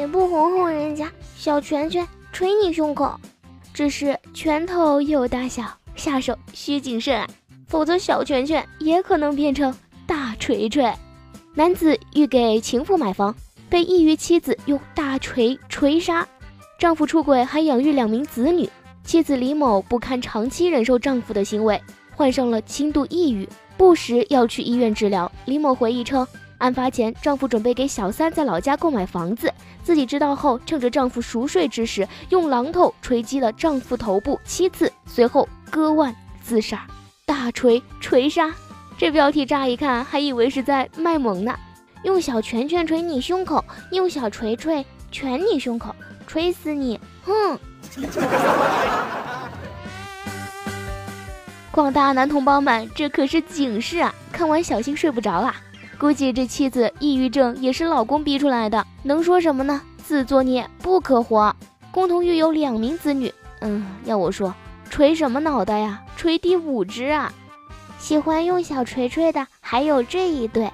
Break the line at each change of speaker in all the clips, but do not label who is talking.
也不哄哄人家，小拳拳捶你胸口，只是拳头有大小，下手需谨慎啊，否则小拳拳也可能变成大锤锤。男子欲给情妇买房，被异域妻子用大锤锤杀，丈夫出轨还养育两名子女，妻子李某不堪长期忍受丈夫的行为。患上了轻度抑郁，不时要去医院治疗。李某回忆称，案发前丈夫准备给小三在老家购买房子，自己知道后，趁着丈夫熟睡之时，用榔头锤击了丈夫头部七次，随后割腕自杀。大锤锤杀，这标题乍一看还以为是在卖萌呢。用小拳拳捶你胸口，用小锤锤拳你胸口，锤死你！哼。广大男同胞们，这可是警示啊！看完小心睡不着啊！估计这妻子抑郁症也是老公逼出来的，能说什么呢？自作孽不可活。共同育有两名子女，嗯，要我说，锤什么脑袋呀？锤第五只啊！喜欢用小锤锤的还有这一对，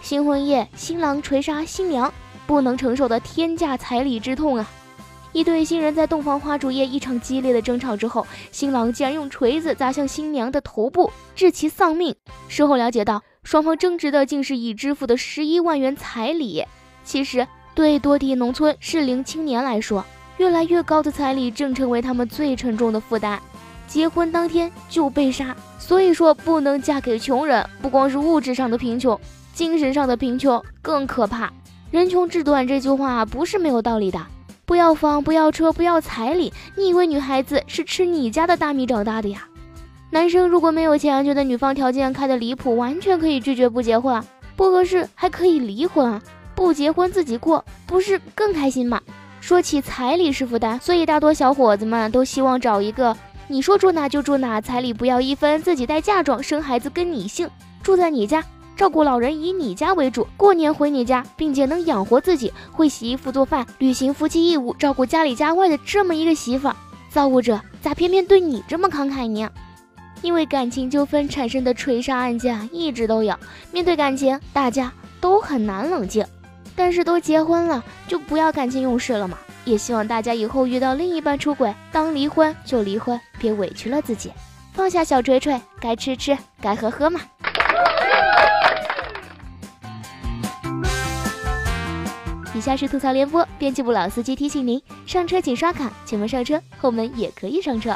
新婚夜新郎锤杀新娘，不能承受的天价彩礼之痛啊！一对新人在洞房花烛夜一场激烈的争吵之后，新郎竟然用锤子砸向新娘的头部，致其丧命。事后了解到，双方争执的竟是已支付的十一万元彩礼。其实，对多地农村适龄青年来说，越来越高的彩礼正成为他们最沉重的负担。结婚当天就被杀，所以说不能嫁给穷人。不光是物质上的贫穷，精神上的贫穷更可怕。人穷志短这句话不是没有道理的。不要房，不要车，不要彩礼。你以为女孩子是吃你家的大米长大的呀？男生如果没有钱，觉得女方条件开的离谱，完全可以拒绝不结婚，不合适还可以离婚啊，不结婚自己过，不是更开心吗？说起彩礼是负担，所以大多小伙子们都希望找一个你说住哪就住哪，彩礼不要一分，自己带嫁妆，生孩子跟你姓，住在你家。照顾老人以你家为主，过年回你家，并且能养活自己，会洗衣服做饭，履行夫妻义务，照顾家里家外的这么一个媳妇，造物者咋偏偏对你这么慷慨呢？因为感情纠纷产生的锤杀案件一直都有，面对感情，大家都很难冷静。但是都结婚了，就不要感情用事了嘛。也希望大家以后遇到另一半出轨，当离婚就离婚，别委屈了自己，放下小锤锤，该吃吃，该喝喝嘛。以下是吐槽联播，编辑部老司机提醒您：上车请刷卡，前门上车，后门也可以上车。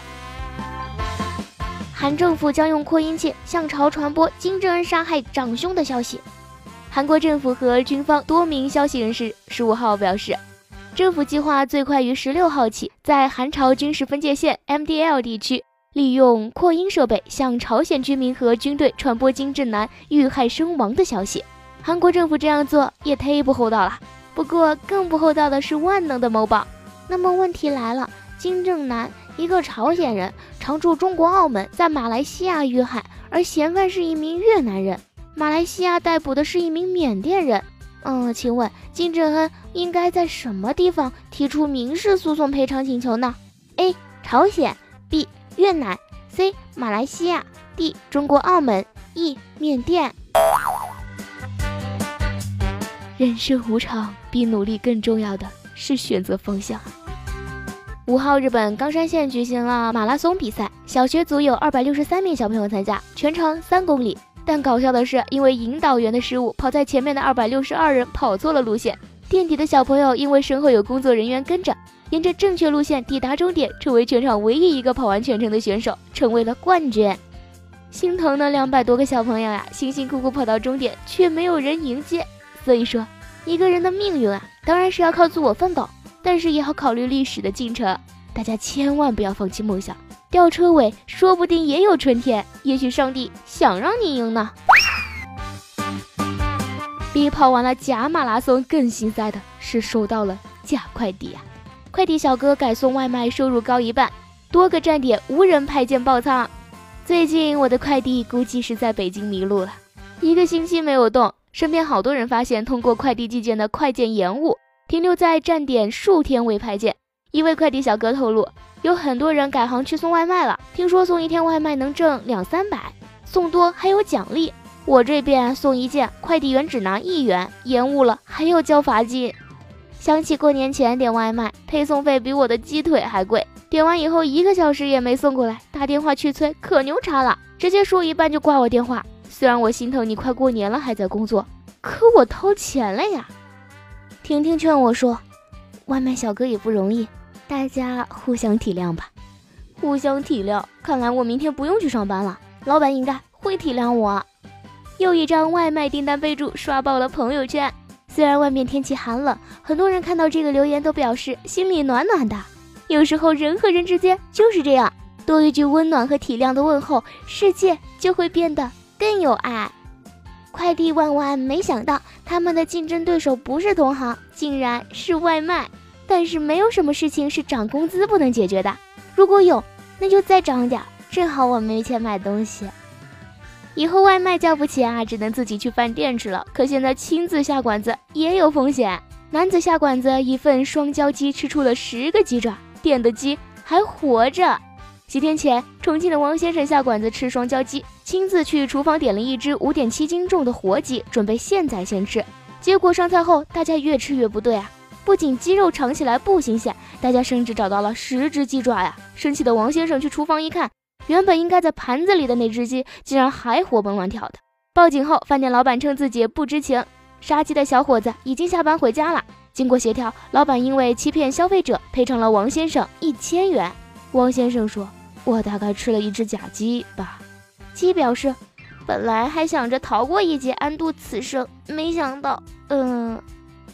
韩政府将用扩音器向朝传播金正恩杀害长兄的消息。韩国政府和军方多名消息人士十五号表示，政府计划最快于十六号起，在韩朝军事分界线 （MDL） 地区，利用扩音设备向朝鲜居民和军队传播金正男遇害身亡的消息。韩国政府这样做也忒不厚道了。不过更不厚道的是万能的某宝。那么问题来了，金正男一个朝鲜人，常驻中国澳门，在马来西亚遇害，而嫌犯是一名越南人，马来西亚逮捕的是一名缅甸人。嗯，请问金正恩应该在什么地方提出民事诉讼赔偿请求呢？A. 朝鲜 B. 越南 C. 马来西亚 D. 中国澳门 E. 缅甸。人生无常，比努力更重要的是选择方向。五号，日本冈山县举行了马拉松比赛，小学组有二百六十三名小朋友参加，全长三公里。但搞笑的是，因为引导员的失误，跑在前面的二百六十二人跑错了路线。垫底的小朋友因为身后有工作人员跟着，沿着正确路线抵达终点，成为全场唯一一个跑完全程的选手，成为了冠军。心疼那两百多个小朋友呀，辛辛苦苦跑到终点，却没有人迎接。所以说，一个人的命运啊，当然是要靠自我奋斗，但是也要考虑历史的进程。大家千万不要放弃梦想，吊车尾说不定也有春天。也许上帝想让你赢呢。比跑完了假马拉松更心塞的是收到了假快递啊！快递小哥改送外卖收入高一半，多个站点无人派件爆仓。最近我的快递估计是在北京迷路了，一个星期没有动，身边好多人发现通过快递寄件的快件延误，停留在站点数天未派件。一位快递小哥透露，有很多人改行去送外卖了，听说送一天外卖能挣两三百，送多还有奖励。我这边送一件，快递员只拿一元，延误了还要交罚金。想起过年前点外卖，配送费比我的鸡腿还贵。点完以后一个小时也没送过来，打电话去催，可牛叉了，直接说一半就挂我电话。虽然我心疼你快过年了还在工作，可我掏钱了呀。婷婷劝我说，外卖小哥也不容易，大家互相体谅吧。互相体谅，看来我明天不用去上班了，老板应该会体谅我。又一张外卖订单备注刷爆了朋友圈。虽然外面天气寒冷，很多人看到这个留言都表示心里暖暖的。有时候人和人之间就是这样，多一句温暖和体谅的问候，世界就会变得更有爱。快递万万没想到，他们的竞争对手不是同行，竟然是外卖。但是没有什么事情是涨工资不能解决的，如果有，那就再涨点，正好我没钱买东西。以后外卖叫不起啊，只能自己去饭店吃了。可现在亲自下馆子也有风险。男子下馆子一份双椒鸡吃出了十个鸡爪，点的鸡还活着。几天前，重庆的王先生下馆子吃双椒鸡，亲自去厨房点了一只五点七斤重的活鸡，准备现宰现吃。结果上菜后，大家越吃越不对啊！不仅鸡肉尝起来不新鲜，大家甚至找到了十只鸡爪呀！生气的王先生去厨房一看。原本应该在盘子里的那只鸡，竟然还活蹦乱跳的。报警后，饭店老板称自己不知情。杀鸡的小伙子已经下班回家了。经过协调，老板因为欺骗消费者，赔偿了王先生一千元。王先生说：“我大概吃了一只假鸡吧。”鸡表示：“本来还想着逃过一劫，安度此生，没想到……嗯，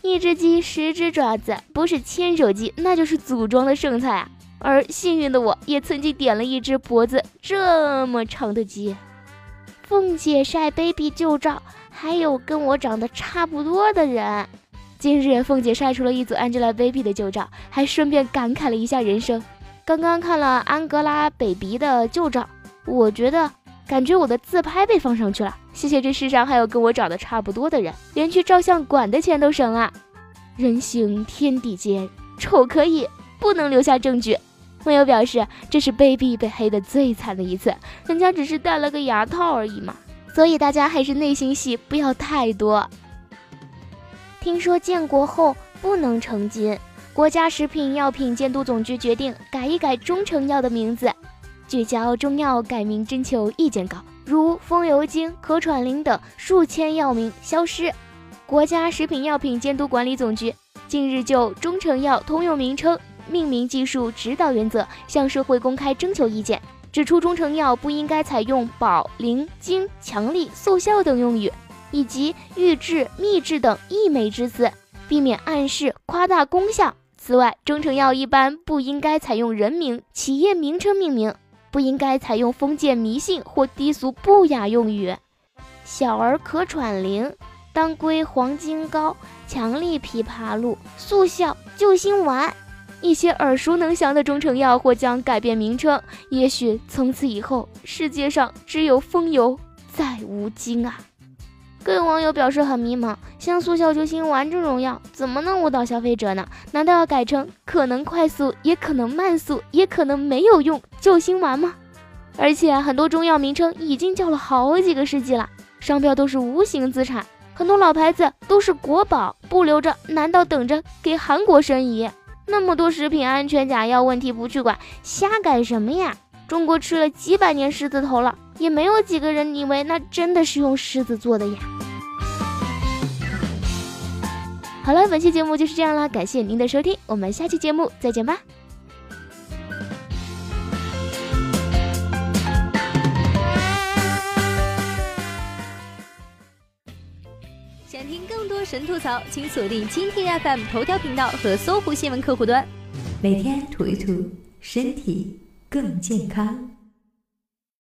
一只鸡，十只爪子，不是牵手鸡，那就是组装的剩菜啊。”而幸运的我，也曾经点了一只脖子这么长的鸡。凤姐晒 baby 旧照，还有跟我长得差不多的人。今日凤姐晒出了一组 Angelababy 的旧照，还顺便感慨了一下人生。刚刚看了安格拉 baby 的旧照，我觉得感觉我的自拍被放上去了。谢谢这世上还有跟我长得差不多的人，连去照相馆的钱都省了。人行天地间，丑可以，不能留下证据。网友表示，这是 baby 被黑的最惨的一次，人家只是戴了个牙套而已嘛。所以大家还是内心戏不要太多。听说建国后不能成精，国家食品药品监督总局决定改一改中成药的名字，聚焦中药改名征求意见稿，如风油精、咳喘灵等数千药名消失。国家食品药品监督管理总局近日就中成药通用名称。命名技术指导原则向社会公开征求意见，指出中成药不应该采用保、灵、精、强力、速效等用语，以及预制、秘制等溢美之词，避免暗示夸大功效。此外，中成药一般不应该采用人名、企业名称命名，不应该采用封建迷信或低俗不雅用语。小儿咳喘灵当归黄金膏、强力枇杷露、速效救心丸。一些耳熟能详的中成药或将改变名称，也许从此以后世界上只有风油，再无精啊！各位网友表示很迷茫，像速效救心丸这种药怎么能误导消费者呢？难道要改成可能快速，也可能慢速，也可能没有用救心丸吗？而且很多中药名称已经叫了好几个世纪了，商标都是无形资产，很多老牌子都是国宝，不留着难道等着给韩国申遗？那么多食品安全假药问题不去管，瞎改什么呀？中国吃了几百年狮子头了，也没有几个人以为那真的是用狮子做的呀。好了，本期节目就是这样啦，感谢您的收听，我们下期节目再见吧。
想听更多神吐槽，请锁定蜻蜓 FM 头条频道和搜狐新闻客户端，每天吐一吐，身体更健康。